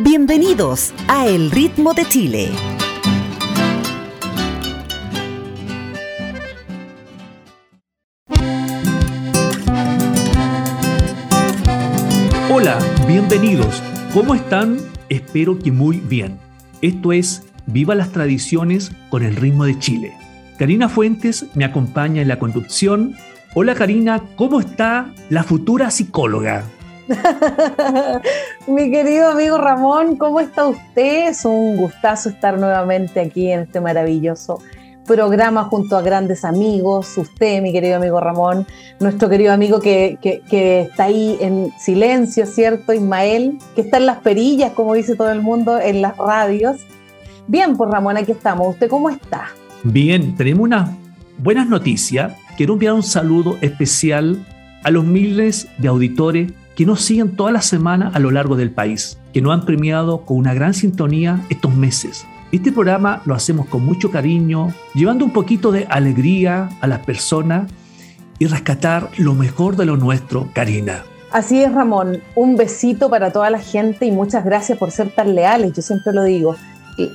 Bienvenidos a El Ritmo de Chile. Hola, bienvenidos. ¿Cómo están? Espero que muy bien. Esto es Viva las Tradiciones con el Ritmo de Chile. Karina Fuentes me acompaña en la conducción. Hola Karina, ¿cómo está la futura psicóloga? Mi querido amigo Ramón, ¿cómo está usted? Es un gustazo estar nuevamente aquí en este maravilloso programa junto a grandes amigos, usted, mi querido amigo Ramón, nuestro querido amigo que, está ahí en silencio, ¿cierto? Ismael, que está en las perillas, como dice todo el mundo, en las radios. Bien, pues Ramón, aquí estamos. ¿Usted cómo está? Bien, tenemos unas buenas noticias. Quiero enviar un saludo especial a los miles de auditores que nos siguen toda la semana a lo largo del país, que nos han premiado con una gran sintonía estos meses. Este programa lo hacemos con mucho cariño, llevando un poquito de alegría a las personas y rescatar lo mejor de lo nuestro, Karina. Así es, Ramón. Un besito para toda la gente y muchas gracias por ser tan leales, yo siempre lo digo.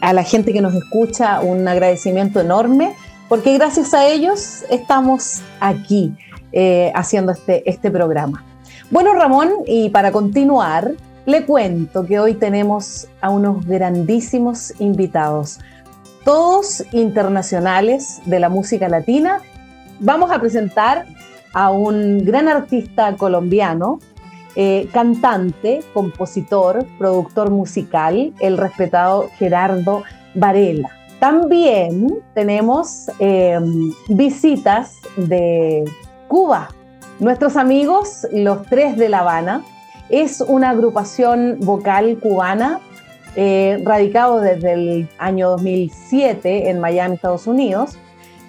A la gente que nos escucha, un agradecimiento enorme, porque gracias a ellos estamos aquí eh, haciendo este, este programa. Bueno, Ramón, y para continuar, le cuento que hoy tenemos a unos grandísimos invitados, todos internacionales de la música latina. Vamos a presentar a un gran artista colombiano, eh, cantante, compositor, productor musical, el respetado Gerardo Varela. También tenemos eh, visitas de Cuba, Nuestros amigos, los tres de La Habana, es una agrupación vocal cubana eh, radicado desde el año 2007 en Miami, Estados Unidos.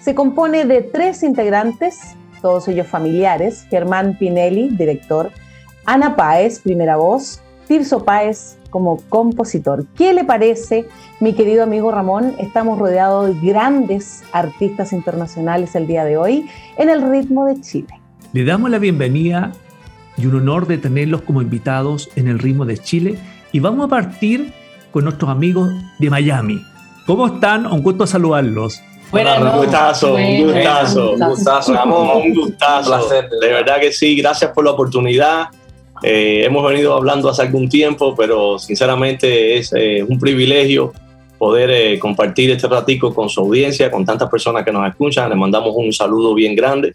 Se compone de tres integrantes, todos ellos familiares, Germán Pinelli, director, Ana Páez, primera voz, Tirso Páez como compositor. ¿Qué le parece, mi querido amigo Ramón? Estamos rodeados de grandes artistas internacionales el día de hoy en el ritmo de Chile. Le damos la bienvenida y un honor de tenerlos como invitados en el ritmo de Chile y vamos a partir con nuestros amigos de Miami. ¿Cómo están? Un gusto saludarlos. Buenas un gustazo, un gustazo, un gustazo, Ramón, un gustazo. De verdad que sí, gracias por la oportunidad. Eh, hemos venido hablando hace algún tiempo, pero sinceramente es eh, un privilegio poder eh, compartir este ratico con su audiencia, con tantas personas que nos escuchan. Les mandamos un saludo bien grande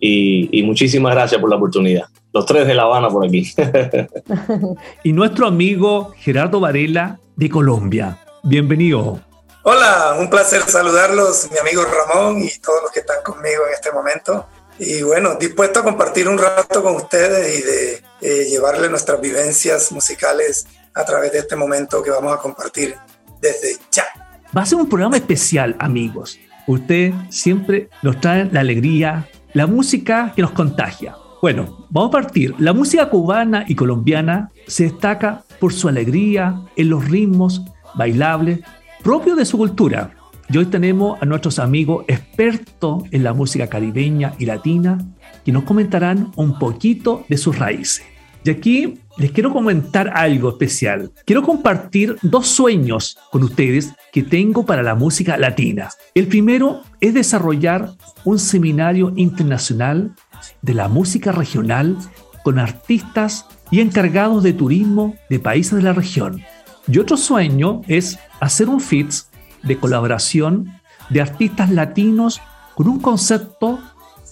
y, muchísimas gracias por la oportunidad. Los tres de La Habana por aquí. y nuestro amigo Gerardo Varela de Colombia. Bienvenido. Hola, un placer saludarlos, mi amigo Ramón y todos los que están conmigo en este momento. Y bueno, dispuesto a compartir un rato con ustedes y de eh, llevarle nuestras vivencias musicales a través de este momento que vamos a compartir desde ya. Va a ser un programa especial, amigos. Usted siempre nos trae la alegría, la música que nos contagia. Bueno, vamos a partir. La música cubana y colombiana se destaca por su alegría en los ritmos bailables propios de su cultura. Y hoy tenemos a nuestros amigos expertos en la música caribeña y latina que nos comentarán un poquito de sus raíces. Y aquí les quiero comentar algo especial. Quiero compartir dos sueños con ustedes que tengo para la música latina. El primero es desarrollar un seminario internacional de la música regional con artistas y encargados de turismo de países de la región. Y otro sueño es hacer un FITS de colaboración de artistas latinos con un concepto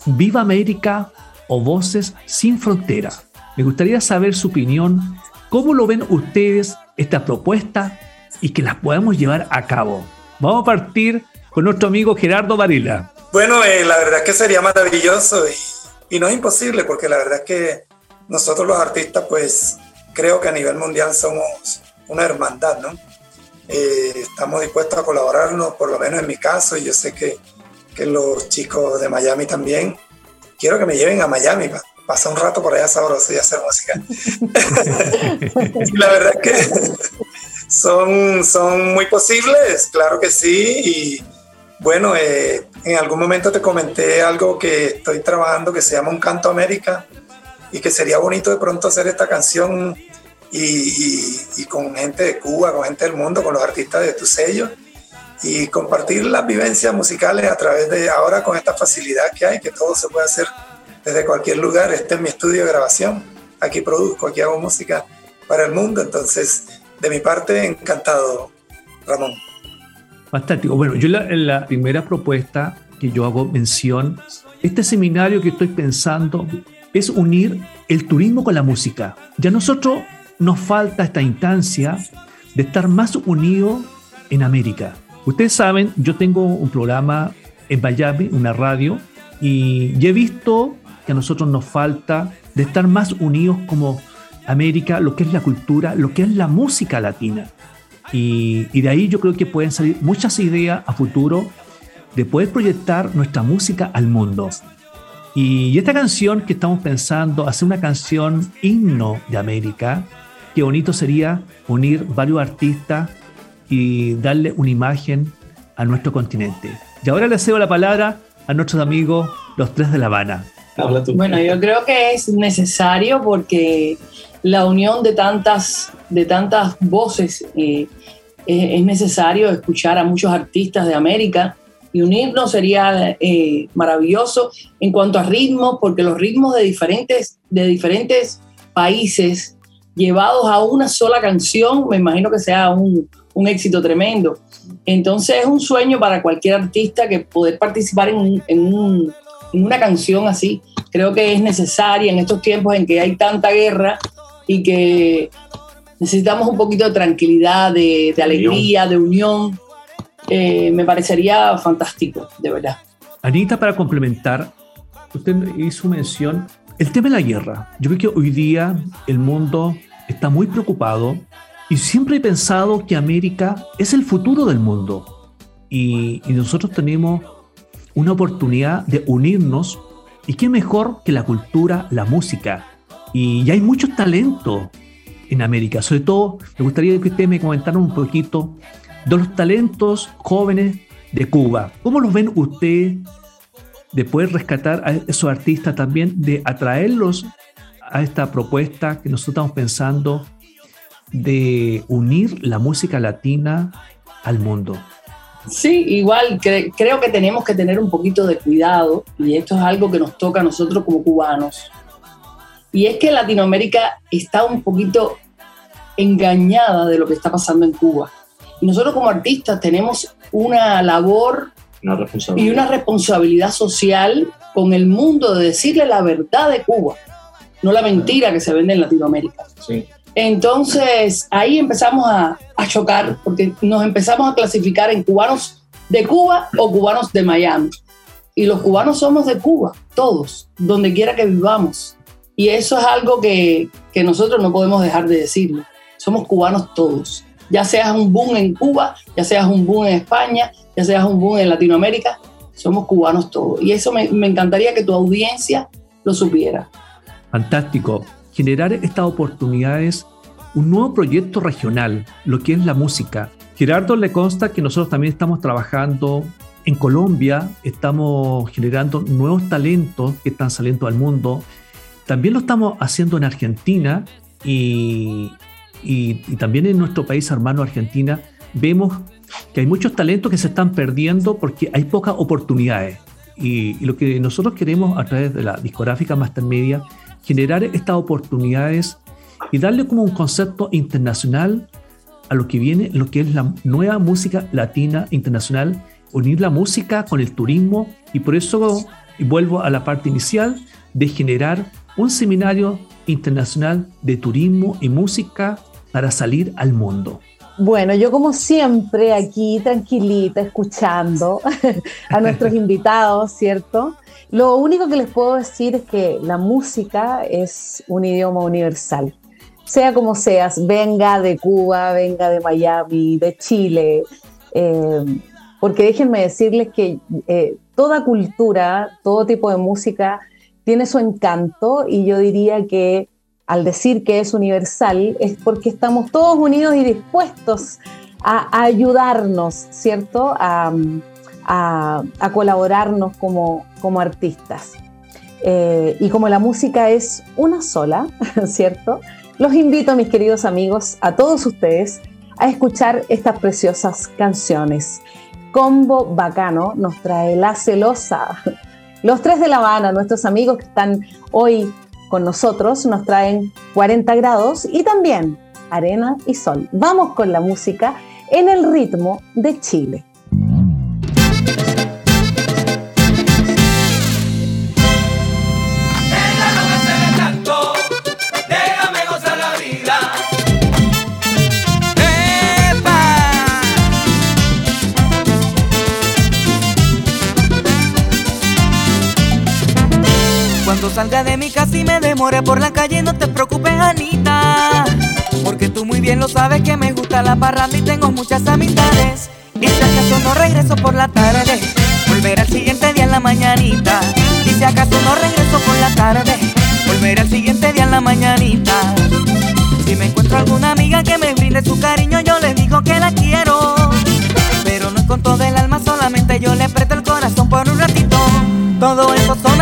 Viva América o Voces sin Frontera. Me gustaría saber su opinión, cómo lo ven ustedes esta propuesta y que las podamos llevar a cabo. Vamos a partir con nuestro amigo Gerardo Varela. Bueno, eh, la verdad es que sería maravilloso y, no es imposible porque la verdad es que nosotros los artistas pues creo que a nivel mundial somos una hermandad, ¿no? Eh, estamos dispuestos a colaborarnos, por lo menos en mi caso, y yo sé que, que los chicos de Miami también. Quiero que me lleven a Miami para pasar un rato por allá sabroso y hacer música. la verdad es que son, son muy posibles, claro que sí, y bueno, eh, en algún momento te comenté algo que estoy trabajando que se llama Un Canto América y que sería bonito de pronto hacer esta canción y, con gente de Cuba, con gente del mundo, con los artistas de tu sello y compartir las vivencias musicales a través de ahora con esta facilidad que hay, que todo se puede hacer desde cualquier lugar. Este es mi estudio de grabación, aquí produzco, aquí hago música para el mundo, entonces de mi parte encantado, Ramón. Fantástico. Bueno, yo la primera propuesta que yo hago mención, este seminario que estoy pensando es unir el turismo con la música. Ya nosotros nos falta esta instancia de estar más unidos en América. Ustedes saben, yo tengo un programa en Miami, una radio, y he visto que a nosotros nos falta de estar más unidos como América, lo que es la cultura, lo que es la música latina. Y, y de ahí yo creo que pueden salir muchas ideas a futuro de poder proyectar nuestra música al mundo. Y esta canción que estamos pensando, hacer una canción himno de América, qué bonito sería unir varios artistas y darle una imagen a nuestro continente. Y ahora le cedo la palabra a nuestros amigos, los tres de La Habana. Bueno, yo creo que es necesario porque la unión de tantas, de tantas voces eh, es necesario escuchar a muchos artistas de América y unirnos sería eh, maravilloso en cuanto a ritmos, porque los ritmos de diferentes, de diferentes países llevados a una sola canción, me imagino que sea un, un éxito tremendo. Entonces es un sueño para cualquier artista que poder participar en, en una canción así. Creo que es necesaria en estos tiempos en que hay tanta guerra y que necesitamos un poquito de tranquilidad, de, de alegría, de unión. Eh, me parecería fantástico, de verdad. Anita, para complementar, usted hizo mención el tema de la guerra. Yo creo que hoy día el mundo está muy preocupado y siempre he pensado que América es el futuro del mundo y, y nosotros tenemos una oportunidad de unirnos y qué mejor que la cultura, la música. Y, y hay mucho talento en América. Sobre todo, me gustaría que usted me comentara un poquito de los talentos jóvenes de Cuba. ¿Cómo los ven ustedes de poder rescatar a esos artistas también, de atraerlos a esta propuesta que nosotros estamos pensando de unir la música latina al mundo? Sí, igual creo que tenemos que tener un poquito de cuidado y esto es algo que nos toca a nosotros como cubanos. Y es que Latinoamérica está un poquito engañada de lo que está pasando en Cuba. Y nosotros como artistas tenemos una labor y una responsabilidad social con el mundo de decirle la verdad de Cuba, no la mentira que se vende en Latinoamérica. Entonces ahí empezamos a, chocar porque nos empezamos a clasificar en cubanos de Cuba o cubanos de Miami. Y los cubanos somos de Cuba, todos, donde quiera que vivamos. Y eso es algo que, que nosotros no podemos dejar de decirlo. Somos cubanos todos ya seas un boom en Cuba, ya seas un boom en España, ya seas un boom en Latinoamérica, somos cubanos todos. Y eso me, encantaría que tu audiencia lo supiera. Fantástico. Generar estas oportunidades, un nuevo proyecto regional, lo que es la música. Gerardo le consta que nosotros también estamos trabajando en Colombia, estamos generando nuevos talentos que están saliendo al mundo. También lo estamos haciendo en Argentina y, y, también en nuestro país hermano Argentina vemos que hay muchos talentos que se están perdiendo porque hay pocas oportunidades. Y, lo que nosotros queremos a través de la discográfica Master Media, generar estas oportunidades y darle como un concepto internacional a lo que viene, lo que es la nueva música latina internacional, unir la música con el turismo y por eso vuelvo a la parte inicial de generar un seminario internacional de turismo y música para salir al mundo? Bueno, yo como siempre aquí tranquilita, escuchando a nuestros invitados, ¿cierto? Lo único que les puedo decir es que la música es un idioma universal. sea como seas, venga de Cuba, venga de Miami, de Chile, eh, porque déjenme decirles que eh, toda cultura, todo tipo de música tiene su encanto y yo diría que al decir que es universal es porque estamos todos unidos y dispuestos a, ayudarnos, ¿cierto? A, colaborarnos como, artistas. Eh, y como la música es una sola, ¿cierto? Los invito, mis queridos amigos, a todos ustedes, a escuchar estas preciosas canciones. Combo Bacano nos trae La Celosa. Los tres de La Habana, nuestros amigos que están hoy con nosotros, nos traen 40 grados y también arena y sol. Vamos con la música en el ritmo de Chile. Cuando salga de mi casa y me demore por la calle, no te preocupes, Anita. Porque tú muy bien lo sabes que me gusta la parranda y tengo muchas amistades. Y si acaso no regreso por la tarde, volveré al siguiente día en la mañanita. Y si acaso no regreso por la tarde, volveré al siguiente día en la mañanita. Si me encuentro alguna amiga que me brinde su cariño, yo le digo que la quiero. Pero no con todo el alma, solamente yo le presto el corazón por un ratito. Todo eso son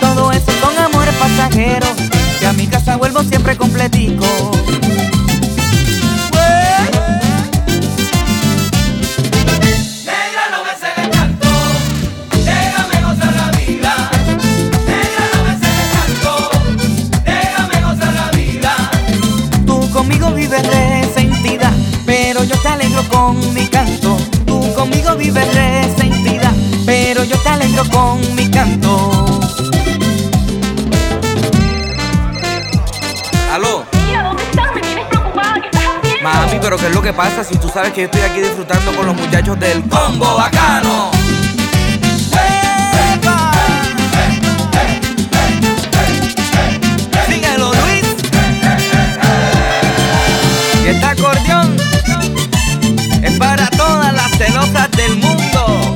Todo eso son amores pasajeros. Y a mi casa vuelvo siempre completico. Pero ¿qué es lo que pasa si tú sabes que yo estoy aquí disfrutando con los muchachos del combo bacano? Síguelo, Luis. Y este acordeón es para todas las celosas del mundo.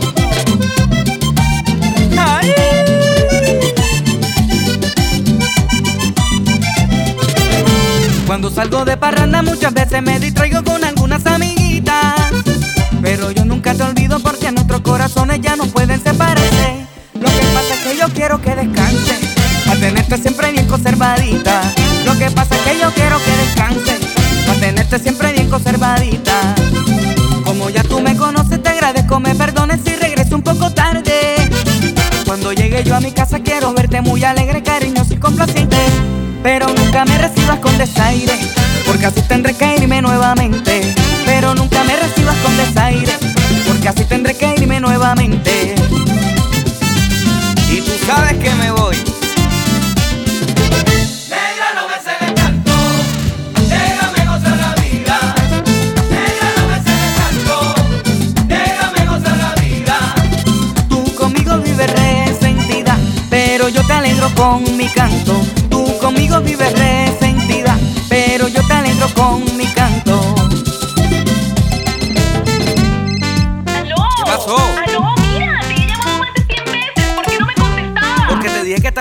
Cuando salgo de parranda muchas veces me distraigo nuestros corazones ya no pueden separarse. Lo que pasa es que yo quiero que descanse, a tenerte siempre bien conservadita. Lo que pasa es que yo quiero que descanse, a tenerte siempre bien conservadita. Como ya tú me conoces, te agradezco, me perdones si regreso un poco tarde. Cuando llegue yo a mi casa quiero verte muy alegre, cariñoso y complaciente. Pero nunca me recibas con desaire, porque así tendré que irme nuevamente. Pero nunca me recibas con desaire, así tendré que irme nuevamente. Y tú sabes que me voy. pero yo te alegro con mi canto. Tú conmigo vives resentida,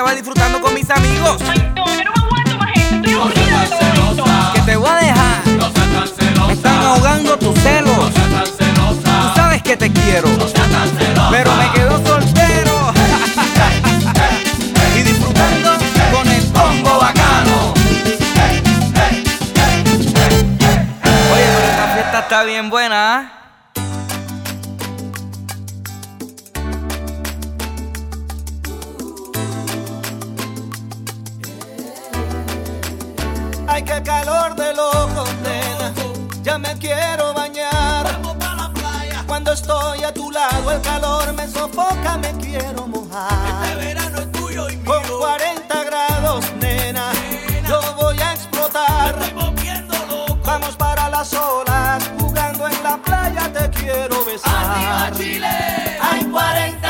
estaba disfrutando con mis amigos. Ay, no, yo no me aguanto más esto. Estoy aburrida de todo esto. Que te voy a dejar. No seas tan celosa. Me están ahogando tus celos. No seas tan celosa. Tú sabes que te quiero. No seas tan celosa. Pero me quedo soltero. y disfrutando con el combo bacano. Oye, pero esta fiesta está bien buena. ¿ah? Calor de loco, nena. Ya me quiero bañar. Cuando estoy a tu lado, el calor me sofoca, me quiero mojar. Este verano es tuyo y mío. Con 40 grados, nena, yo voy a explotar. Vamos para las olas, jugando en la playa, te quiero besar. Hay 40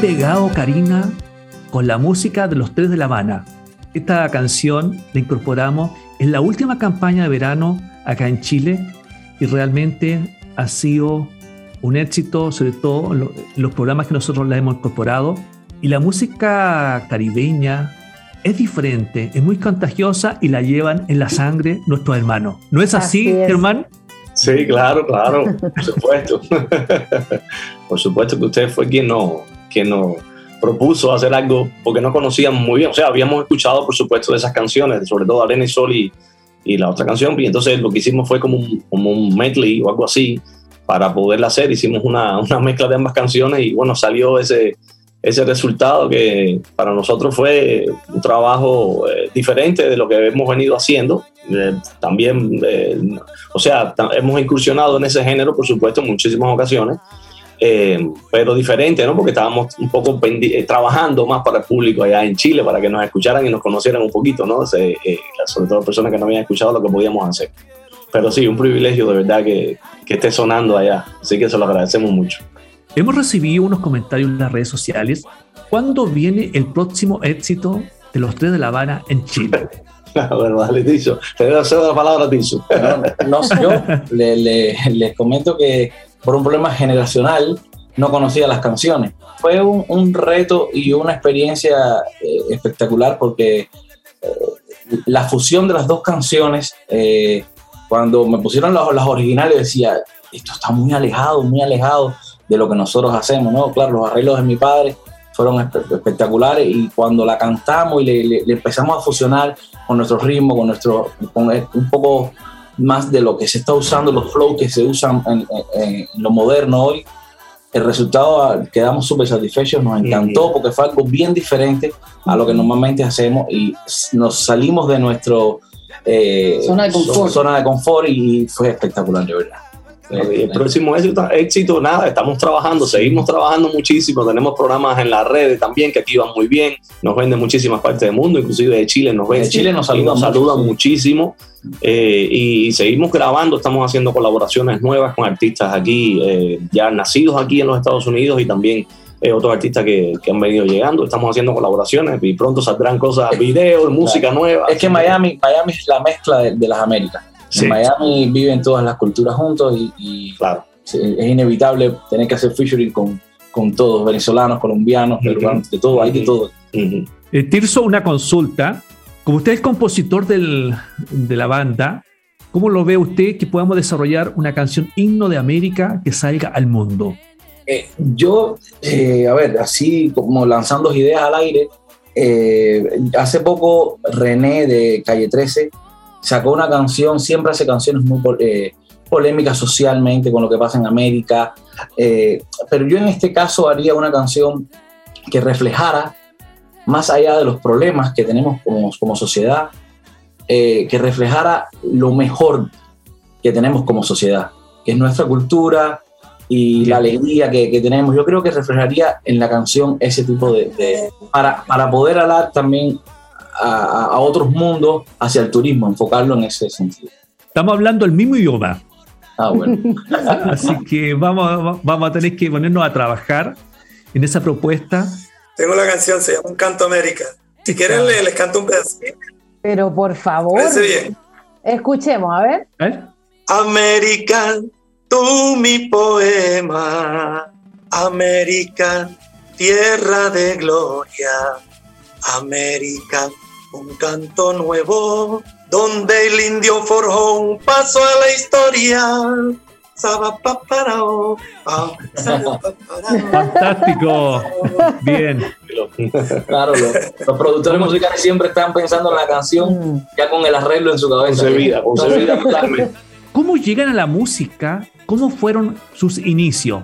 pegado, Karina, con la música de los tres de La Habana. Esta canción la incorporamos en la última campaña de verano acá en Chile y realmente ha sido un éxito, sobre todo en los programas que nosotros la hemos incorporado. Y la música caribeña es diferente, es muy contagiosa y la llevan en la sangre nuestros hermanos. ¿No es así, Germán? Sí, claro, claro, por supuesto. por supuesto que usted fue quien nos, quien nos propuso hacer algo porque no conocían muy bien. O sea, habíamos escuchado, por supuesto, de esas canciones, sobre todo Arena y Sol y, y la otra canción. Y entonces lo que hicimos fue como un, como un medley o algo así para poderla hacer. Hicimos una, una mezcla de ambas canciones y bueno, salió ese, ese resultado que para nosotros fue un trabajo eh, diferente de lo que hemos venido haciendo. Eh, también, eh, o sea, hemos incursionado en ese género, por supuesto, en muchísimas ocasiones, pero diferente, ¿no? Porque estábamos un poco trabajando más para el público allá en Chile, para que nos escucharan y nos conocieran un poquito, ¿no? sobre todo personas que no habían escuchado lo que podíamos hacer. Pero sí, un privilegio de verdad que, que esté sonando allá, así que se lo agradecemos mucho. Hemos recibido unos comentarios en las redes sociales. ¿Cuándo viene el próximo éxito de los tres de La Habana en Chile? bueno, dale, Tizo. Te a hacer la palabra, Tizo. No, no yo les comento que por un problema generacional no conocía las canciones. Fue un, reto y una experiencia eh, espectacular porque eh, la fusión de las dos canciones, eh, cuando me pusieron las, las originales, decía, esto está muy alejado, muy alejado de lo que nosotros hacemos, ¿no? Claro, los arreglos de mi padre fueron espectaculares y cuando la cantamos y le, empezamos a fusionar con nuestro ritmo, con nuestro, con un poco más de lo que se está usando, los flows que se usan en, lo moderno hoy, el resultado ah, quedamos súper satisfechos, nos encantó porque fue algo bien diferente a lo que normalmente hacemos y nos salimos de nuestro eh, zona, de confort. zona de confort y fue espectacular, de verdad. El próximo éxito, éxito, nada, estamos trabajando, seguimos trabajando muchísimo, tenemos programas en las redes también que aquí van muy bien, nos venden muchísimas partes del mundo, inclusive de Chile nos ven. De Chile nos saludan, nos saludan muchísimo eh, y seguimos grabando, estamos haciendo colaboraciones nuevas con artistas aquí, eh, ya nacidos aquí en los Estados Unidos y también eh, otros artistas que, que, han venido llegando. Estamos haciendo colaboraciones y pronto saldrán cosas, videos, música nueva. Es que Miami, Miami es la mezcla de las Américas. En Miami viven todas las culturas juntos y, claro. es inevitable tener que hacer featuring con, con todos, venezolanos, colombianos, peruanos, de todo, hay de todo. Eh, Tirso, una consulta. Como usted es compositor del, de la banda, ¿cómo lo ve usted que podamos desarrollar una canción himno de América que salga al mundo? Eh, yo, eh, a ver, así como lanzando ideas al aire, hace poco René de Calle 13 sacó una canción, siempre hace canciones muy eh, polémicas socialmente con lo que pasa en América, eh, pero yo en este caso haría una canción que reflejara, más allá de los problemas que tenemos como, como sociedad, eh, que reflejara lo mejor que tenemos como sociedad, que es nuestra cultura y la alegría que, que tenemos. Yo creo que reflejaría en la canción ese tipo de... de para, para poder hablar también a, otros mundos hacia el turismo, enfocarlo en ese sentido. Estamos hablando el mismo idioma. Ah, bueno. Así que vamos, vamos a tener que ponernos a trabajar en esa propuesta. Tengo la canción, se llama Un Canto América. Si quieren, les, canto un pedacito. Pero por favor. bien. Escuchemos, a ver. América, tú mi poema. América, tierra de gloria. América, un canto nuevo, donde el indio forjó un paso a la historia. Ah, Fantástico. Bien. Claro, los, productores musicales siempre están pensando en la canción ya con el arreglo en su cabeza. ¿Cómo llegan a la música? ¿Cómo fueron sus inicios?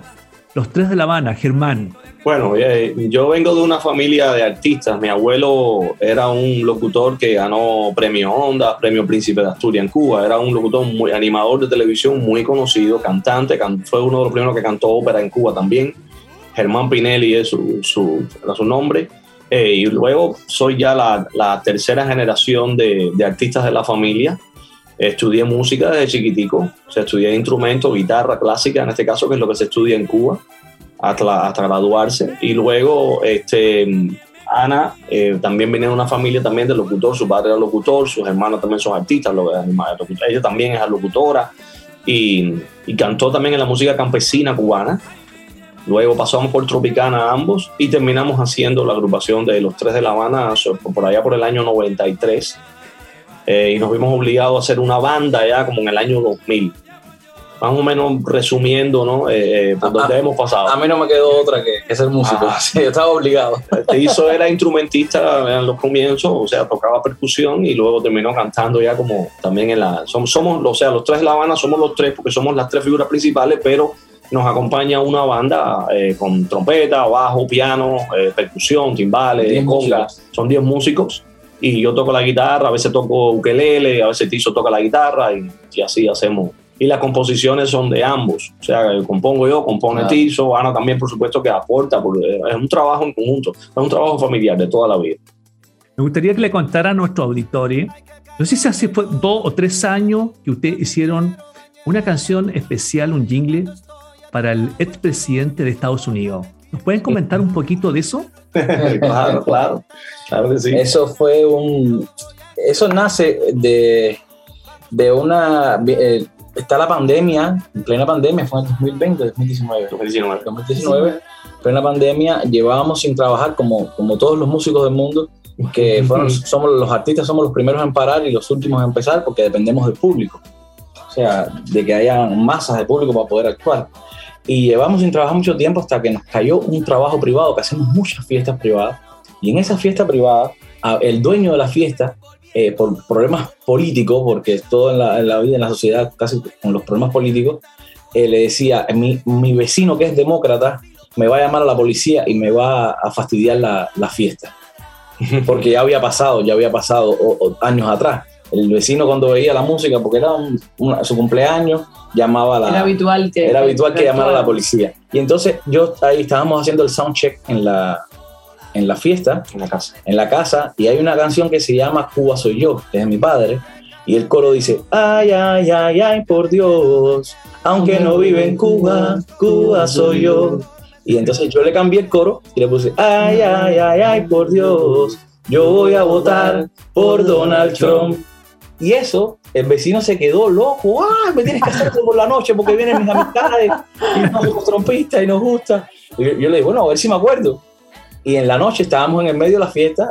Los tres de La Habana, Germán. Bueno, yo vengo de una familia de artistas. Mi abuelo era un locutor que ganó premio Onda, premio Príncipe de Asturias en Cuba. Era un locutor muy animador de televisión, muy conocido, cantante. fue uno de los primeros que cantó ópera en Cuba también. Germán Pinelli es su, su, su nombre. Eh, y luego soy ya la, tercera generación de, de, artistas de la familia. Estudié música desde chiquitico. O sea, estudié instrumentos, guitarra clásica, en este caso, que es lo que se estudia en Cuba. Hasta, hasta graduarse. Y luego, este, Ana eh, también viene de una familia también de locutor, su padre era locutor, sus hermanos también son artistas, ella también es locutora y, cantó también en la música campesina cubana. Luego pasamos por Tropicana ambos y terminamos haciendo la agrupación de los tres de La Habana por allá por el año 93. Eh, y nos vimos obligados a hacer una banda ya como en el año 2000 más o menos resumiendo, ¿no? Eh, eh por donde hemos pasado. A mí no me quedó otra que, ser músico. Ah. sí, yo estaba obligado. hizo era instrumentista en los comienzos, o sea, tocaba percusión y luego terminó cantando ya como también en la. Somos, somos o sea, los tres de La Habana somos los tres porque somos las tres figuras principales, pero nos acompaña una banda eh, con trompeta, bajo, piano, eh, percusión, timbales, conga. Son 10 músicos y yo toco la guitarra, a veces toco ukelele, a veces Tizo toca la guitarra y, y así hacemos y las composiciones son de ambos. O sea, compongo yo, compone Tizo, Ana también, por supuesto, que aporta, porque es un trabajo en conjunto, es un trabajo familiar de toda la vida. Me gustaría que le contara a nuestro auditorio, no sé si hace dos o tres años que ustedes hicieron una canción especial, un jingle, para el expresidente de Estados Unidos. ¿Nos pueden comentar un poquito de eso? claro, claro, claro que sí. Eso fue un... Eso nace de, de una... Eh, está la pandemia, en plena pandemia, fue en 2020, 2019. 2019. 2019, plena pandemia, llevábamos sin trabajar como, como todos los músicos del mundo, que fueron, somos los artistas, somos los primeros en parar y los últimos en empezar porque dependemos del público. O sea, de que haya masas de público para poder actuar. Y llevamos sin trabajar mucho tiempo hasta que nos cayó un trabajo privado, que hacemos muchas fiestas privadas. Y en esa fiesta privada, el dueño de la fiesta eh, por problemas políticos, porque todo en la, vida, en la sociedad, casi con los problemas políticos, eh, le decía, mi, mi, vecino que es demócrata me va a llamar a la policía y me va a fastidiar la, la fiesta. Porque ya había pasado, ya había pasado años atrás. El vecino cuando veía la música, porque era su cumpleaños, llamaba a la... Era habitual que... Era habitual que llamara a la policía. Y entonces yo ahí estábamos haciendo el soundcheck en la, en la fiesta, en la casa, en la casa, y hay una canción que se llama Cuba soy yo, que es de mi padre, y el coro dice, ay, ay, ay, ay, por Dios, aunque no vive en Cuba, Cuba soy yo. Y entonces yo le cambié el coro y le puse, ay, ay, ay, ay, por Dios, yo voy a votar por Donald Trump. Y eso, el vecino se quedó loco, ¡ah! Me tienes que hacer por la noche porque vienen mis amistades y somos trompistas y nos gusta. Y yo, yo le digo, bueno, a ver si me acuerdo y en la noche estábamos en el medio de la fiesta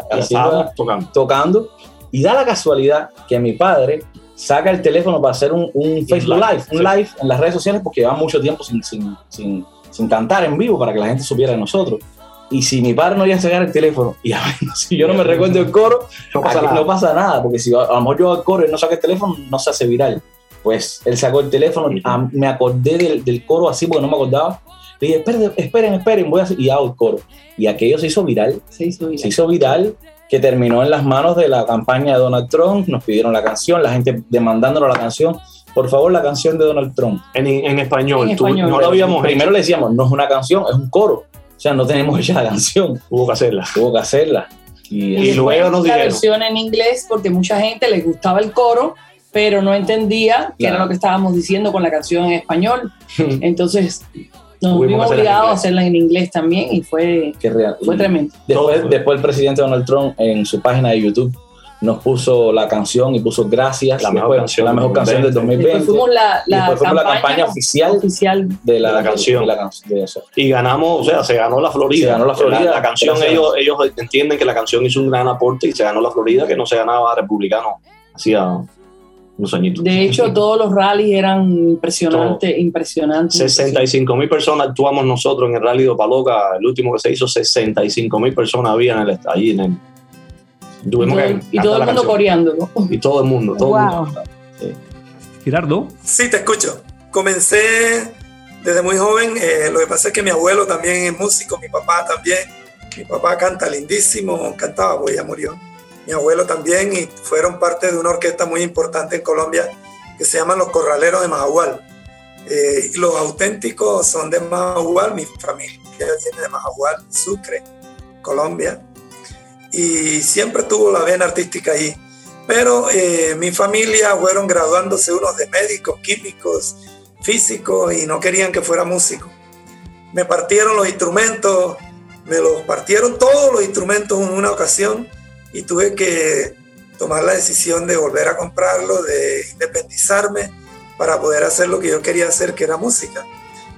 tocando. tocando. y da la casualidad que mi padre saca el teléfono para hacer un, Facebook Live, un live en las redes sociales porque lleva mucho tiempo sin, sin, sin, sin, cantar en vivo para que la gente supiera de nosotros. Y si mi padre no iba a sacar el teléfono, y a ver, si yo no me recuerdo el coro, no pasa, nada. porque si a, lo mejor yo al coro y no saca el teléfono, no se hace viral. Pues él sacó el teléfono, me acordé del, del, coro así porque no me acordaba, le dije, esperen, esperen, esperen, voy a hacer, y hago el coro. Y aquello se hizo viral. Se hizo viral. Se hizo viral que terminó en las manos de la campaña de Donald Trump, nos pidieron la canción, la gente demandándonos la canción, por favor la canción de Donald Trump. En, en español, no lo habíamos Primero le decíamos, no es una canción, es un coro. O sea, no tenemos ya la canción. Hubo que hacerla. Hubo que hacerla. Y, luego nos dijeron. La versión en inglés porque mucha gente les gustaba el coro, pero no entendía qué era lo que estábamos diciendo con la canción en español. Entonces nos vimos obligados a hacerla en inglés también y fue, fue tremendo. Después, después el presidente Donald Trump en su página de YouTube nos puso la canción y puso gracias. La mejor canción, la mejor canción del 2020. Después fuimos la, la, campaña, la campaña, oficial, oficial de, la, canción. y ganamos, o sea, se ganó la Florida. Se ganó la Florida. La, canción, ellos, ellos entienden que la canción hizo un gran aporte y se ganó la Florida, que no se ganaba republicano. Hacía de hecho, todos los rallies eran impresionantes, impresionantes. 65 mil personas actuamos nosotros en el rally de Paloca, el último que se hizo, 65 mil personas había en el, allí en el... y todo, el mundo coreando. Y todo el mundo, todo el mundo. Gerardo. Sí, te escucho. Comencé desde muy joven, eh, lo que pasa es que mi abuelo también es músico, mi papá también. Mi papá canta lindísimo, cantaba, pues ya murió mi abuelo también, y fueron parte de una orquesta muy importante en Colombia que se llaman Los Corraleros de Majagual. Eh, los auténticos son de Majagual, mi familia viene de Majagual, Sucre, Colombia, y siempre tuvo la vena artística ahí. Pero eh, mi familia fueron graduándose unos de médicos, químicos, físicos, y no querían que fuera músico. me partieron los instrumentos, me los partieron todos los instrumentos en una ocasión y tuve que tomar la decisión de volver a comprarlo, de independizarme para poder hacer lo que yo quería hacer, que era música.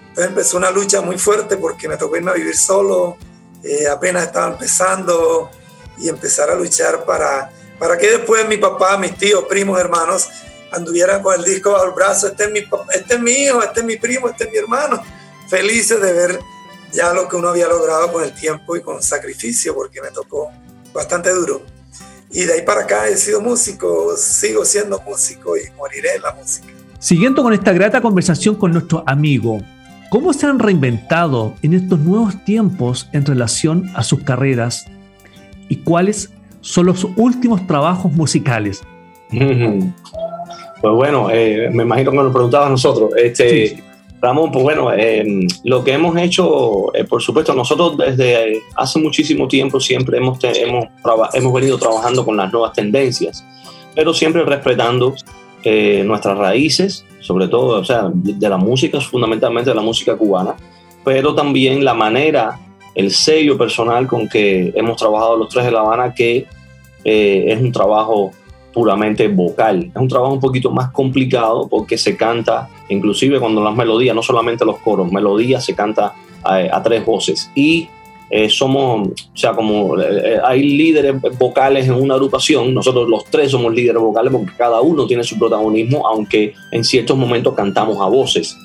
Entonces empezó una lucha muy fuerte porque me tocó irme a vivir solo, eh, apenas estaba empezando y empezar a luchar para, para que después mi papá, mis tíos, primos, hermanos anduvieran con el disco bajo el brazo, este es mi, este es mi este es mi primo, este es mi hermano, felices de ver ya lo que uno había logrado con el tiempo y con sacrificio, porque me tocó bastante duro. Y de ahí para acá he sido músico, sigo siendo músico y moriré en la música. Siguiendo con esta grata conversación con nuestro amigo, ¿cómo se han reinventado en estos nuevos tiempos en relación a sus carreras y cuáles son los últimos trabajos musicales? Pues bueno, eh, me imagino que nos lo preguntaba a nosotros. Este, Ramón, pues bueno, eh, lo que hemos hecho, eh, por supuesto, nosotros desde hace muchísimo tiempo siempre hemos, hemos, hemos venido trabajando con las nuevas tendencias, pero siempre respetando eh, nuestras raíces, sobre todo, o sea, de la música, fundamentalmente de la música cubana, pero también la manera, el sello personal con que hemos trabajado los tres de La Habana, que es un trabajo puramente vocal. Es un trabajo un poquito más complicado porque se canta, inclusive cuando las melodías, no solamente los coros, melodías se canta a, tres voces. Y eh, somos, o sea, como eh, hay líderes vocales en una agrupación, nosotros los tres somos líderes vocales porque cada uno tiene su protagonismo, aunque en ciertos momentos cantamos a voces.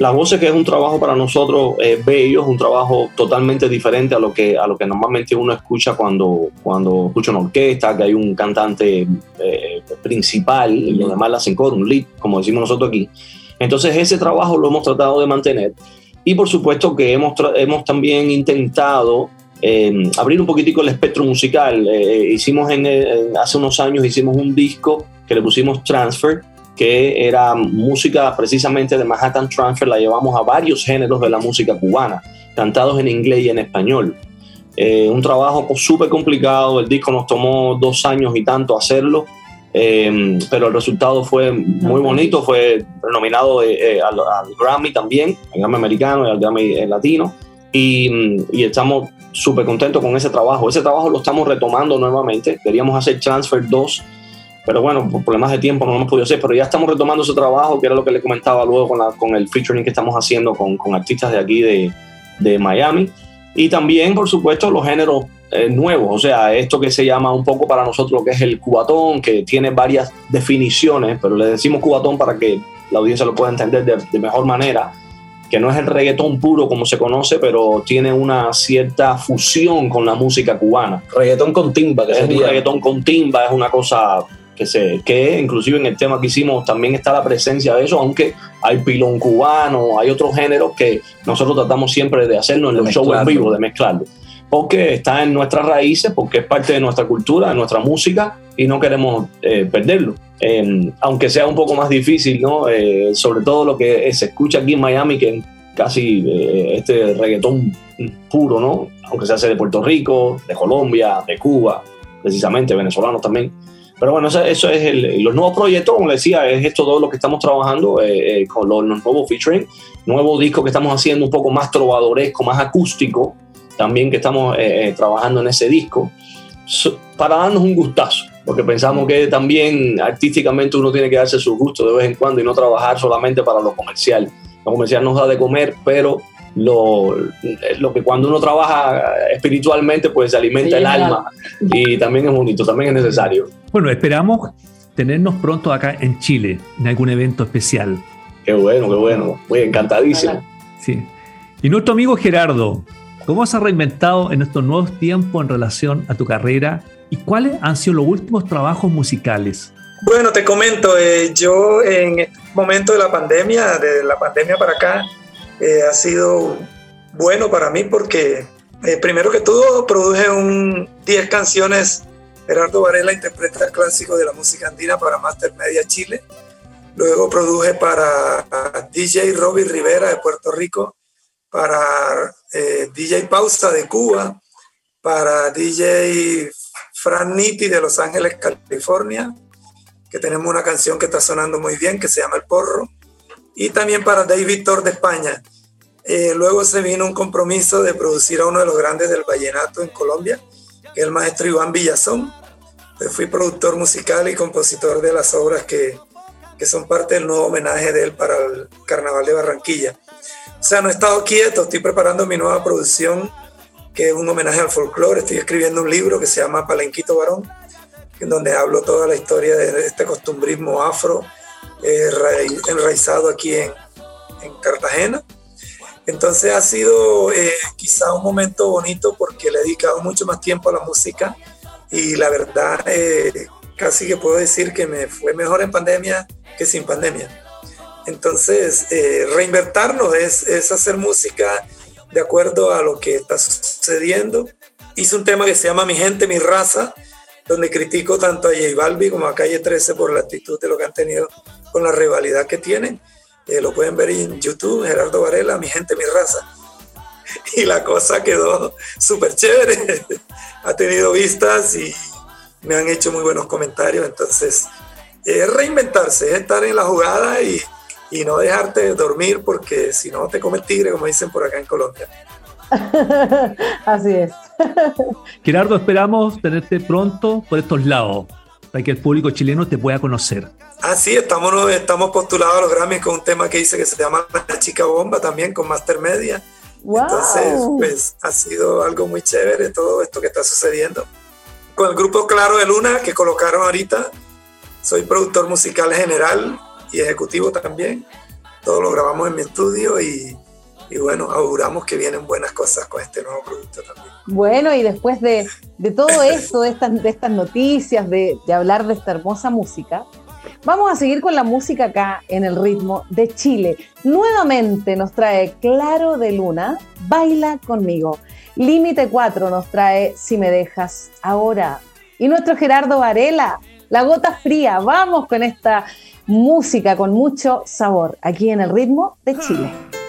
Las voces que es un trabajo para nosotros eh, bello, es un trabajo totalmente diferente a lo que, a lo que normalmente uno escucha cuando, cuando escucha una orquesta, que hay un cantante eh, principal y los demás la hacen con un lead, como decimos nosotros aquí. Entonces ese trabajo lo hemos tratado de mantener y por supuesto que hemos, hemos también intentado em, abrir un poquitico el espectro musical. Eh, hicimos en, hace unos años hicimos un disco que le pusimos Transfer, que era música precisamente de Manhattan Transfer, la llevamos a varios géneros de la música cubana, cantados en inglés y en español. Eh, un trabajo súper complicado, el disco nos tomó dos años y tanto hacerlo, eh, pero el resultado fue muy bonito, fue nominado eh, al, Grammy también, al Grammy americano y al Grammy latino, y, y estamos súper contentos con ese trabajo. Ese trabajo lo estamos retomando nuevamente, queríamos hacer Transfer 2 pero bueno, por problemas de tiempo no lo hemos podido hacer, pero ya estamos retomando ese trabajo, que era lo que le comentaba luego con, la, con el featuring que estamos haciendo con, con artistas de aquí de, de, Miami. Y también, por supuesto, los géneros eh, nuevos, o sea, esto que se llama un poco para nosotros lo que es el cubatón, que tiene varias definiciones, pero le decimos cubatón para que la audiencia lo pueda entender de, de mejor manera que no es el reggaetón puro como se conoce, pero tiene una cierta fusión con la música cubana. Reggaetón con timba, que es un reggaetón con timba, es una cosa que, se, que inclusive en el tema que hicimos también está la presencia de eso, aunque hay pilón cubano, hay otros géneros que nosotros tratamos siempre de hacerlo en los shows en vivo, de mezclarlo, porque está en nuestras raíces, porque es parte de nuestra cultura, de nuestra música y no queremos eh, perderlo. aunque sea un poco más difícil, ¿no? Eh, sobre todo lo que se escucha aquí en Miami, que es casi eh, este reggaetón puro, ¿no? Aunque se hace de Puerto Rico, de Colombia, de Cuba, precisamente, venezolanos también. Pero bueno, eso, es el, los nuevos proyectos, como les decía, es esto todo lo que estamos trabajando eh, eh, con los, nuevos featuring, nuevo disco que estamos haciendo un poco más trovadoresco, más acústico, también que estamos eh, trabajando en ese disco, para darnos un gustazo, porque pensamos que también artísticamente uno tiene que darse su gusto de vez en cuando y no trabajar solamente para lo comercial. Lo comercial nos da de comer, pero lo, lo, que cuando uno trabaja espiritualmente, pues se alimenta el alma y también es bonito, también es necesario. Bueno, esperamos tenernos pronto acá en Chile, en algún evento especial. Qué bueno, qué bueno, muy encantadísimo. Sí. Y nuestro amigo Gerardo, ¿cómo se ha reinventado en estos nuevos tiempos en relación a tu carrera y cuáles han sido los últimos trabajos musicales? Bueno, te comento, eh, yo en este momento de la pandemia, de la pandemia para acá, eh, ha sido bueno para mí porque eh, primero que todo produje un 10 canciones. Gerardo Varela interpreta el clásico de la música andina para Master Media Chile. Luego produje para DJ Robbie Rivera de Puerto Rico, para eh, DJ Pausa de Cuba, para DJ Fran Nitti de Los Ángeles, California, que tenemos una canción que está sonando muy bien que se llama El Porro y también para David Thor de España. Eh, luego se vino un compromiso de producir a uno de los grandes del vallenato en Colombia, el maestro Iván Villazón. fui productor musical y compositor de las obras que, que son parte del nuevo homenaje de él para el Carnaval de Barranquilla. O sea, no he estado quieto, estoy preparando mi nueva producción, que es un homenaje al folclore. Estoy escribiendo un libro que se llama Palenquito Varón, en donde hablo toda la historia de este costumbrismo afro eh, enraizado aquí en, en Cartagena. Entonces ha sido eh, quizá un momento bonito porque le he dedicado mucho más tiempo a la música y la verdad eh, casi que puedo decir que me fue mejor en pandemia que sin pandemia. Entonces eh, reinvertirnos es, es, hacer música de acuerdo a lo que está sucediendo. Hice un tema que se llama Mi gente, mi raza, donde critico tanto a J Balbi como a Calle 13 por la actitud de lo que han tenido con la rivalidad que tienen eh, lo pueden ver en YouTube, Gerardo Varela, mi gente, mi raza. Y la cosa quedó súper chévere. ha tenido vistas y me han hecho muy buenos comentarios. Entonces, es reinventarse, es estar en la jugada y, y no dejarte dormir porque si no te come el tigre, como dicen por acá en Colombia. Así es. Gerardo, esperamos tenerte pronto por estos lados para que el público chileno te pueda conocer. Ah, sí, estamos, estamos postulados a los Grammys con un tema que dice que se llama La Chica Bomba también con Master Media. Entonces, pues ha sido algo muy chévere todo esto que está sucediendo. Con el grupo Claro de Luna que colocaron ahorita, soy productor musical general y ejecutivo también. Todo lo grabamos en mi estudio y, y bueno, auguramos que vienen buenas cosas con este nuevo producto también. Bueno, y después de, de todo esto, de estas, de estas noticias, de, de hablar de esta hermosa música, Vamos a seguir con la música acá en el ritmo de Chile. Nuevamente nos trae Claro de Luna, Baila conmigo. Límite 4 nos trae Si me dejas ahora. Y nuestro Gerardo Varela, La Gota Fría. Vamos con esta música con mucho sabor aquí en el ritmo de Chile.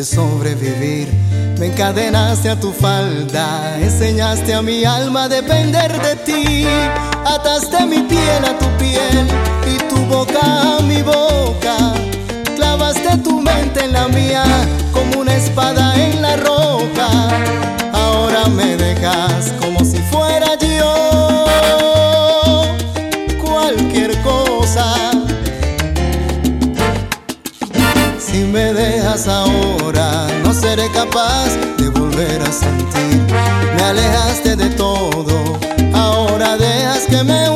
de sobrevivir. Me encadenaste a tu falda, enseñaste a mi alma a depender de ti. Ataste mi piel a tu piel y tu boca a mi boca. Clavaste tu mente en la mía como una espada en la roca. Ahora me dejas como si fuera yo. Cualquier cosa me dejas ahora, seré capaz de volver a sentir. Me alejaste de todo, ahora dejas que me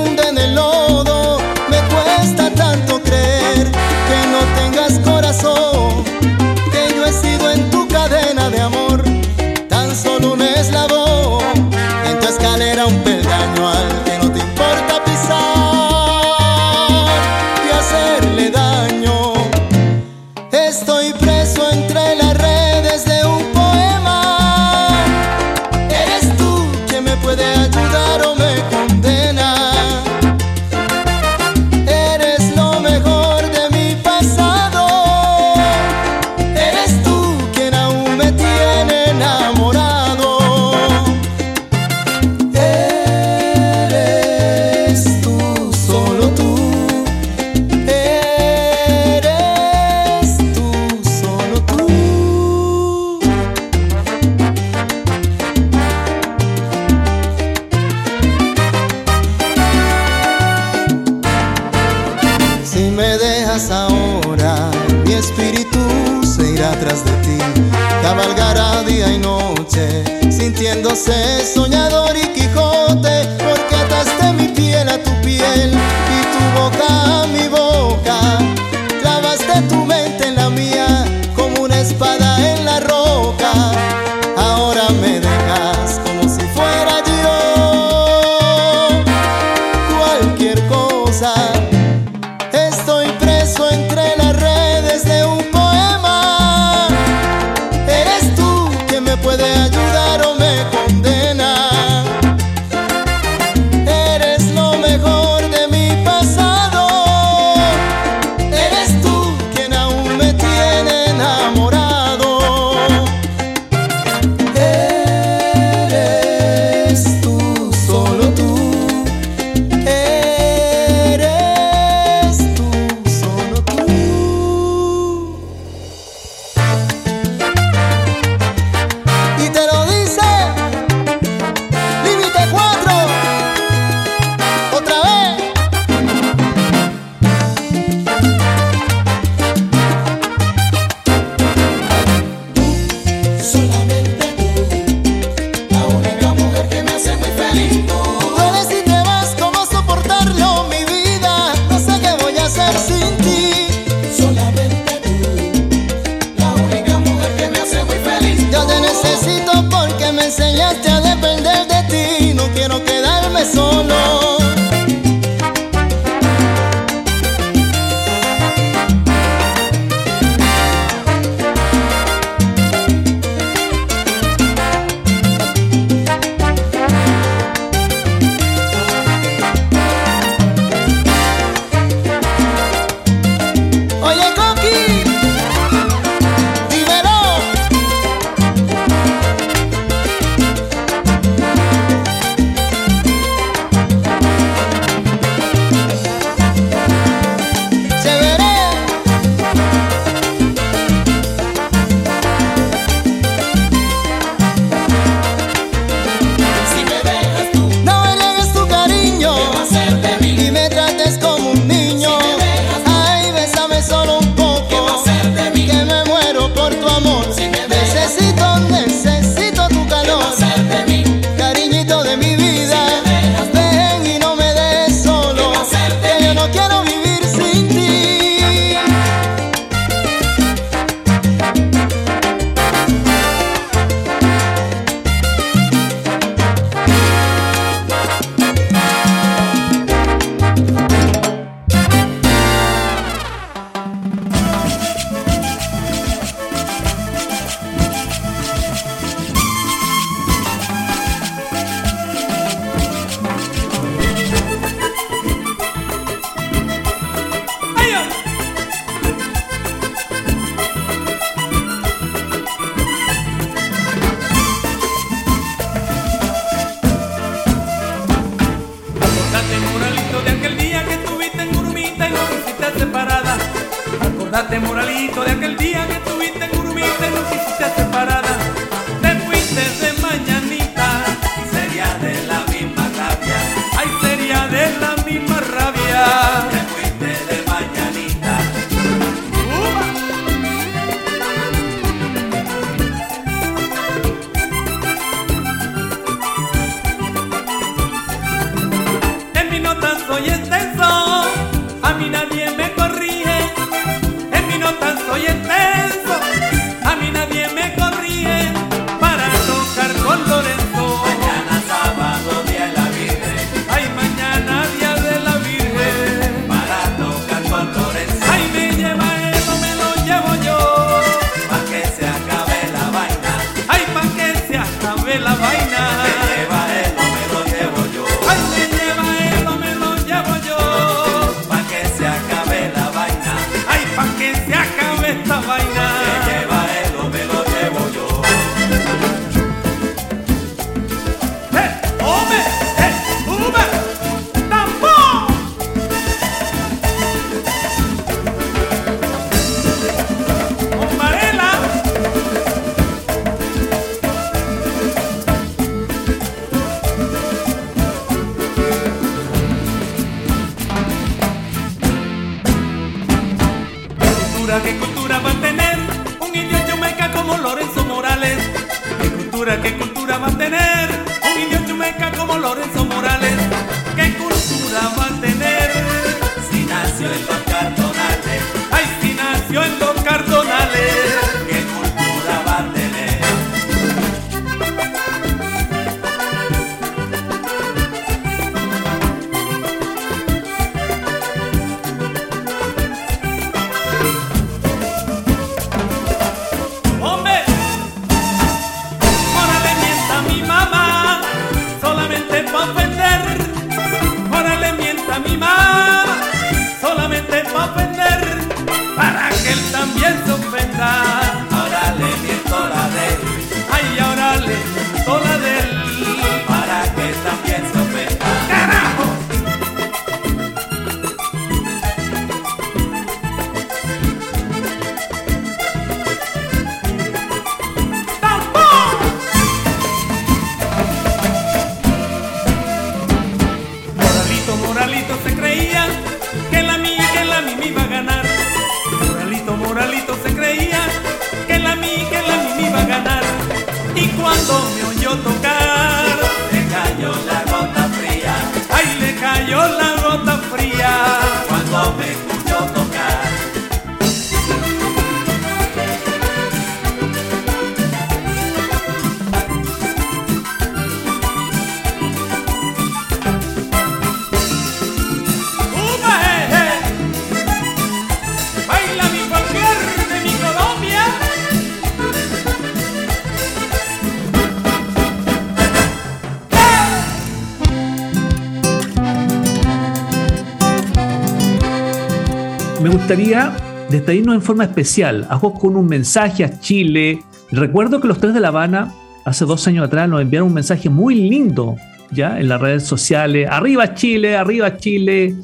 gustaría despedirnos en forma especial, hago con un mensaje a Chile. Recuerdo que los tres de La Habana, hace dos años atrás, nos enviaron un mensaje muy lindo ya en las redes sociales. Arriba Chile, arriba Chile.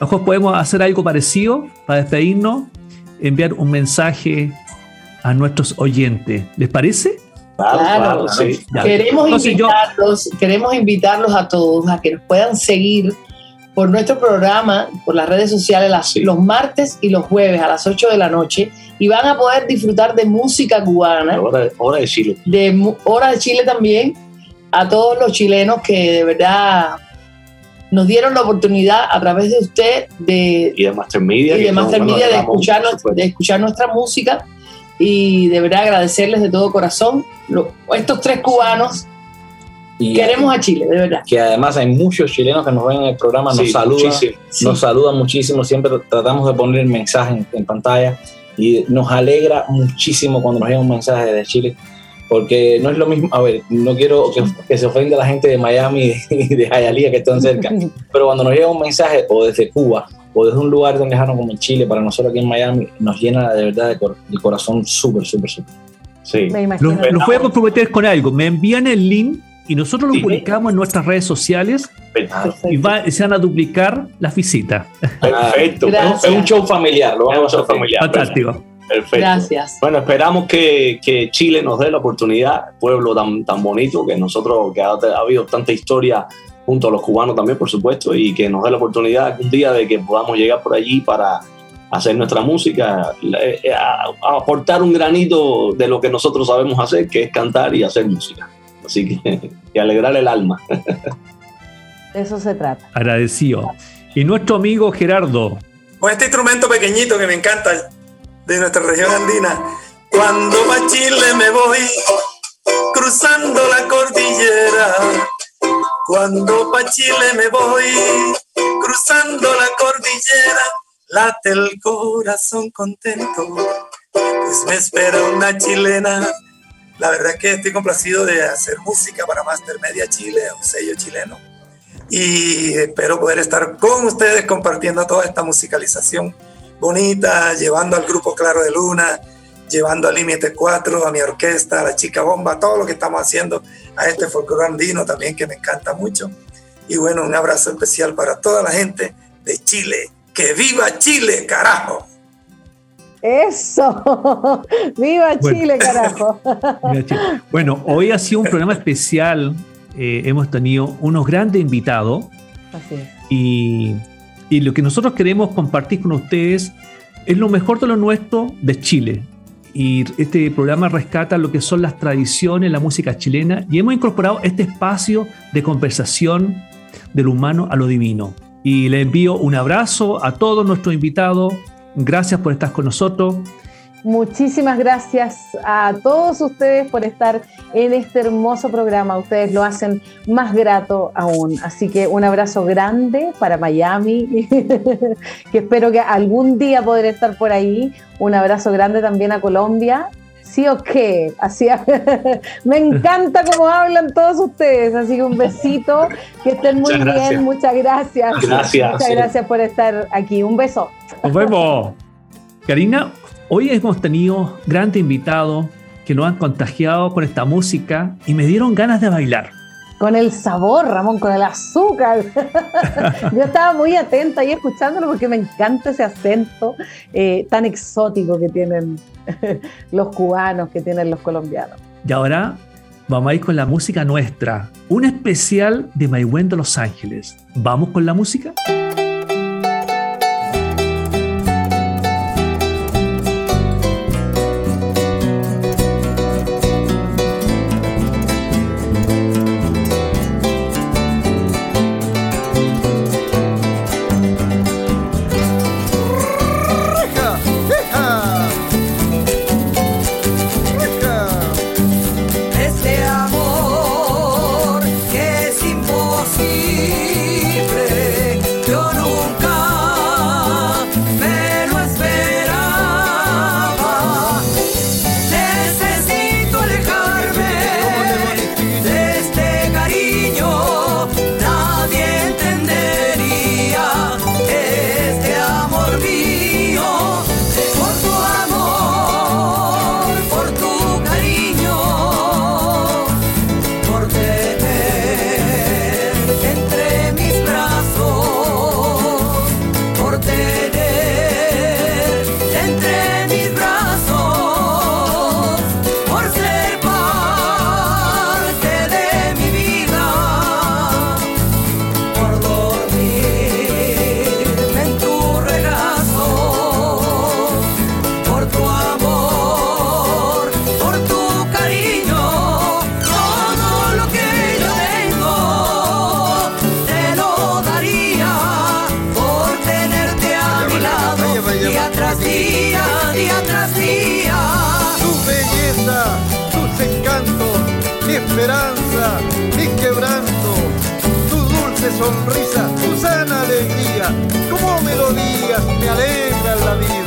A mejor podemos hacer algo parecido para despedirnos, enviar un mensaje a nuestros oyentes. ¿Les parece? Claro, Ya. queremos, Entonces yo- invitarlos, queremos invitarlos a todos a que nos puedan seguir por nuestro programa, por las redes sociales, las- los martes y los jueves a las 8 de la noche y van a poder disfrutar de música cubana, Hora, hora de Chile. de Hora de Chile también, a todos los chilenos que de verdad nos dieron la oportunidad a través de usted de, Y de Master Media. y de Master Media de escuchar, de escuchar nuestra música y de verdad agradecerles de todo corazón. Lo- estos tres cubanos Y queremos a Chile, de verdad. que además hay muchos chilenos que nos ven en el programa, nos Sí, saludan, muchísimo. Sí. nos saludan muchísimo, siempre tratamos de poner el mensaje en, en pantalla y nos alegra muchísimo cuando nos llega un mensaje de Chile, porque no es lo mismo, a ver, no quiero que, que se ofenda la gente de Miami y de Hialeah que están cerca, pero cuando nos llega un mensaje o desde Cuba o desde un lugar tan lejano como en Chile, para nosotros aquí en Miami, nos llena de verdad de cor- el corazón súper, súper, súper. Sí. Me imagino. Los, los voy a comprometer con algo. Me envían el link y nosotros lo publicamos en nuestras redes sociales y, va, se van a duplicar las visitas. Perfecto. Es un show familiar, lo vamos a hacer familiar. Fantástico. Perfecto. Gracias. Bueno, esperamos que, que, Chile nos dé la oportunidad, pueblo tan, tan bonito, que nosotros, que ha, ha, habido tanta historia junto a los cubanos también, por supuesto, y que nos dé la oportunidad un día de que podamos llegar por allí para hacer nuestra música, eh, a, a aportar un granito de lo que nosotros sabemos hacer, que es cantar y hacer música. Así que, y alegrar el alma. De eso se trata. Agradecido. Y nuestro amigo Gerardo. Con este instrumento pequeñito que me encanta de nuestra región andina. Cuando a Chile me voy, cruzando la cordillera. Cuando pa' Chile me voy, cruzando la cordillera, late el corazón contento, pues me espera una chilena. La verdad es que estoy complacido de hacer música para Master Media Chile, un sello chileno. Y espero poder estar con ustedes compartiendo toda esta musicalización bonita, llevando al grupo Claro de Luna, llevando al Límite 4, a mi orquesta, a la Chica Bomba, todo lo que estamos haciendo, a este folclore andino también que me encanta mucho. Y bueno, un abrazo especial para toda la gente de Chile. ¡Que viva Chile, carajo! Eso, viva Chile, carajo. Bueno, hoy ha sido un programa especial. Eh, hemos tenido unos grandes invitados. Así es. Y, y lo que nosotros queremos compartir con ustedes es lo mejor de lo nuestro de Chile. Y este programa rescata lo que son las tradiciones, la música chilena, y hemos incorporado este espacio de conversación del humano a lo divino. Y le envío un abrazo a todos nuestros invitados. Gracias por estar con nosotros. Muchísimas gracias a todos ustedes por estar en este hermoso programa. Ustedes lo hacen más grato aún. Así que un abrazo grande para Miami, que espero que algún día poder estar por ahí. Un abrazo grande también a Colombia. ¿Sí o qué? Así, me encanta cómo hablan todos ustedes. Así que un besito, que estén muy Muchas bien. Muchas gracias. Gracias. Muchas gracias por estar aquí. Un beso. Nos vemos. Karina, hoy hemos tenido grandes invitados que nos han contagiado con esta música y me dieron ganas de bailar. Con el sabor, Ramón, con el azúcar. Yo estaba muy atenta ahí escuchándolo porque me encanta ese acento eh, tan exótico que tienen los cubanos, que tienen los colombianos. Y ahora vamos a ir con la música nuestra, un especial de de Los Ángeles. ¿Vamos con la música? Sonrisa, tu sana alegría, como melodías me alegran la vida.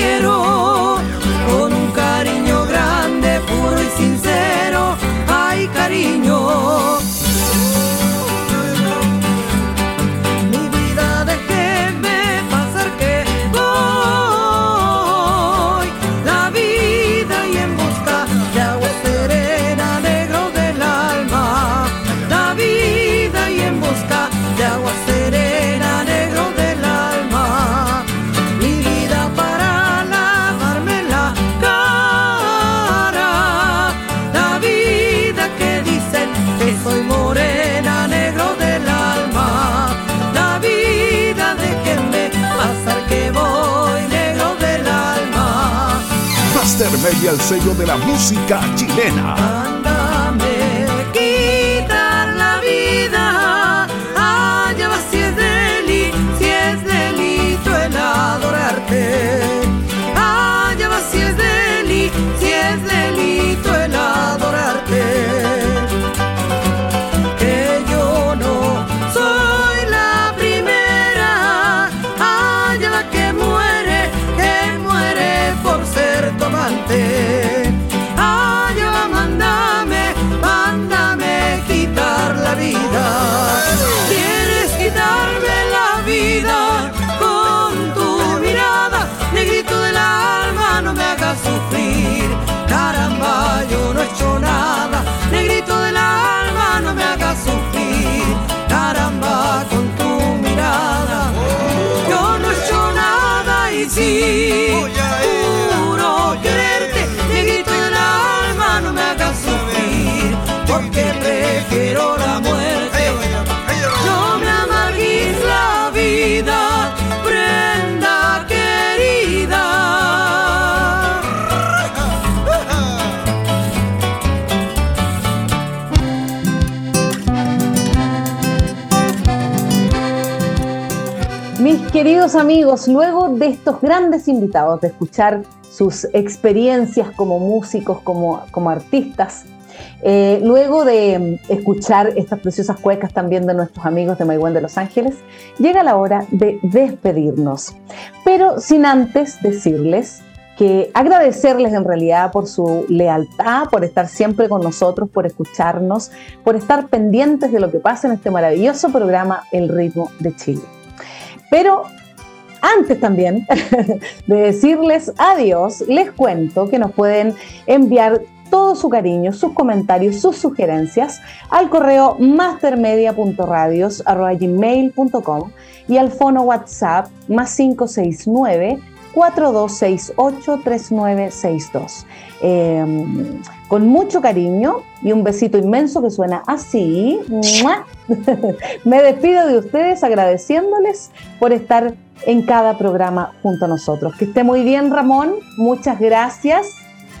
Quiero con un cariño grande, puro y sincero. Ay, cariño. Media el sello de la música chilena. Nada y sí. Juro quererte, negrito del alma, no me hagas sufrir, porque prefiero la muerte. Queridos amigos, luego de estos grandes invitados, de escuchar sus experiencias como músicos, como, como artistas, eh, luego de escuchar estas preciosas cuecas también de nuestros amigos de Maigüen de Los Ángeles, llega la hora de despedirnos. Pero sin antes decirles que agradecerles en realidad por su lealtad, por estar siempre con nosotros, por escucharnos, por estar pendientes de lo que pasa en este maravilloso programa El ritmo de Chile. Pero antes también de decirles adiós, les cuento que nos pueden enviar todo su cariño, sus comentarios, sus sugerencias al correo mastermedia.radios.gmail.com y al fono WhatsApp más 569 4268-3962. Eh, con mucho cariño y un besito inmenso que suena así. Me despido de ustedes agradeciéndoles por estar en cada programa junto a nosotros. Que esté muy bien, Ramón. Muchas gracias.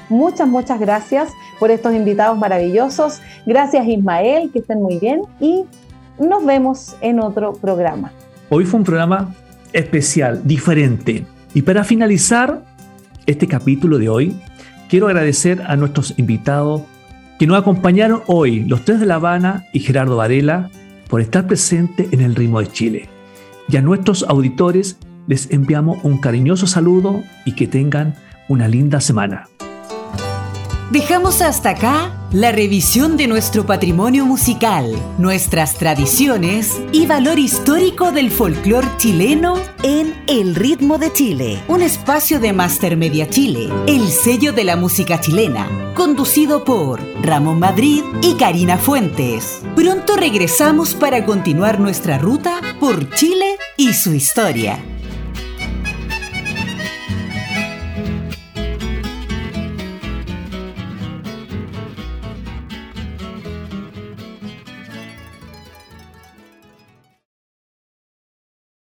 Muchas, muchas gracias por estos invitados maravillosos. Gracias, Ismael. Que estén muy bien y nos vemos en otro programa. Hoy fue un programa especial, diferente. Y para finalizar este capítulo de hoy, quiero agradecer a nuestros invitados que nos acompañaron hoy, los tres de La Habana y Gerardo Varela, por estar presentes en el ritmo de Chile. Y a nuestros auditores les enviamos un cariñoso saludo y que tengan una linda semana. Dejamos hasta acá la revisión de nuestro patrimonio musical, nuestras tradiciones y valor histórico del folclore chileno en El Ritmo de Chile, un espacio de Master Media Chile, el sello de la música chilena, conducido por Ramón Madrid y Karina Fuentes. Pronto regresamos para continuar nuestra ruta por Chile y su historia.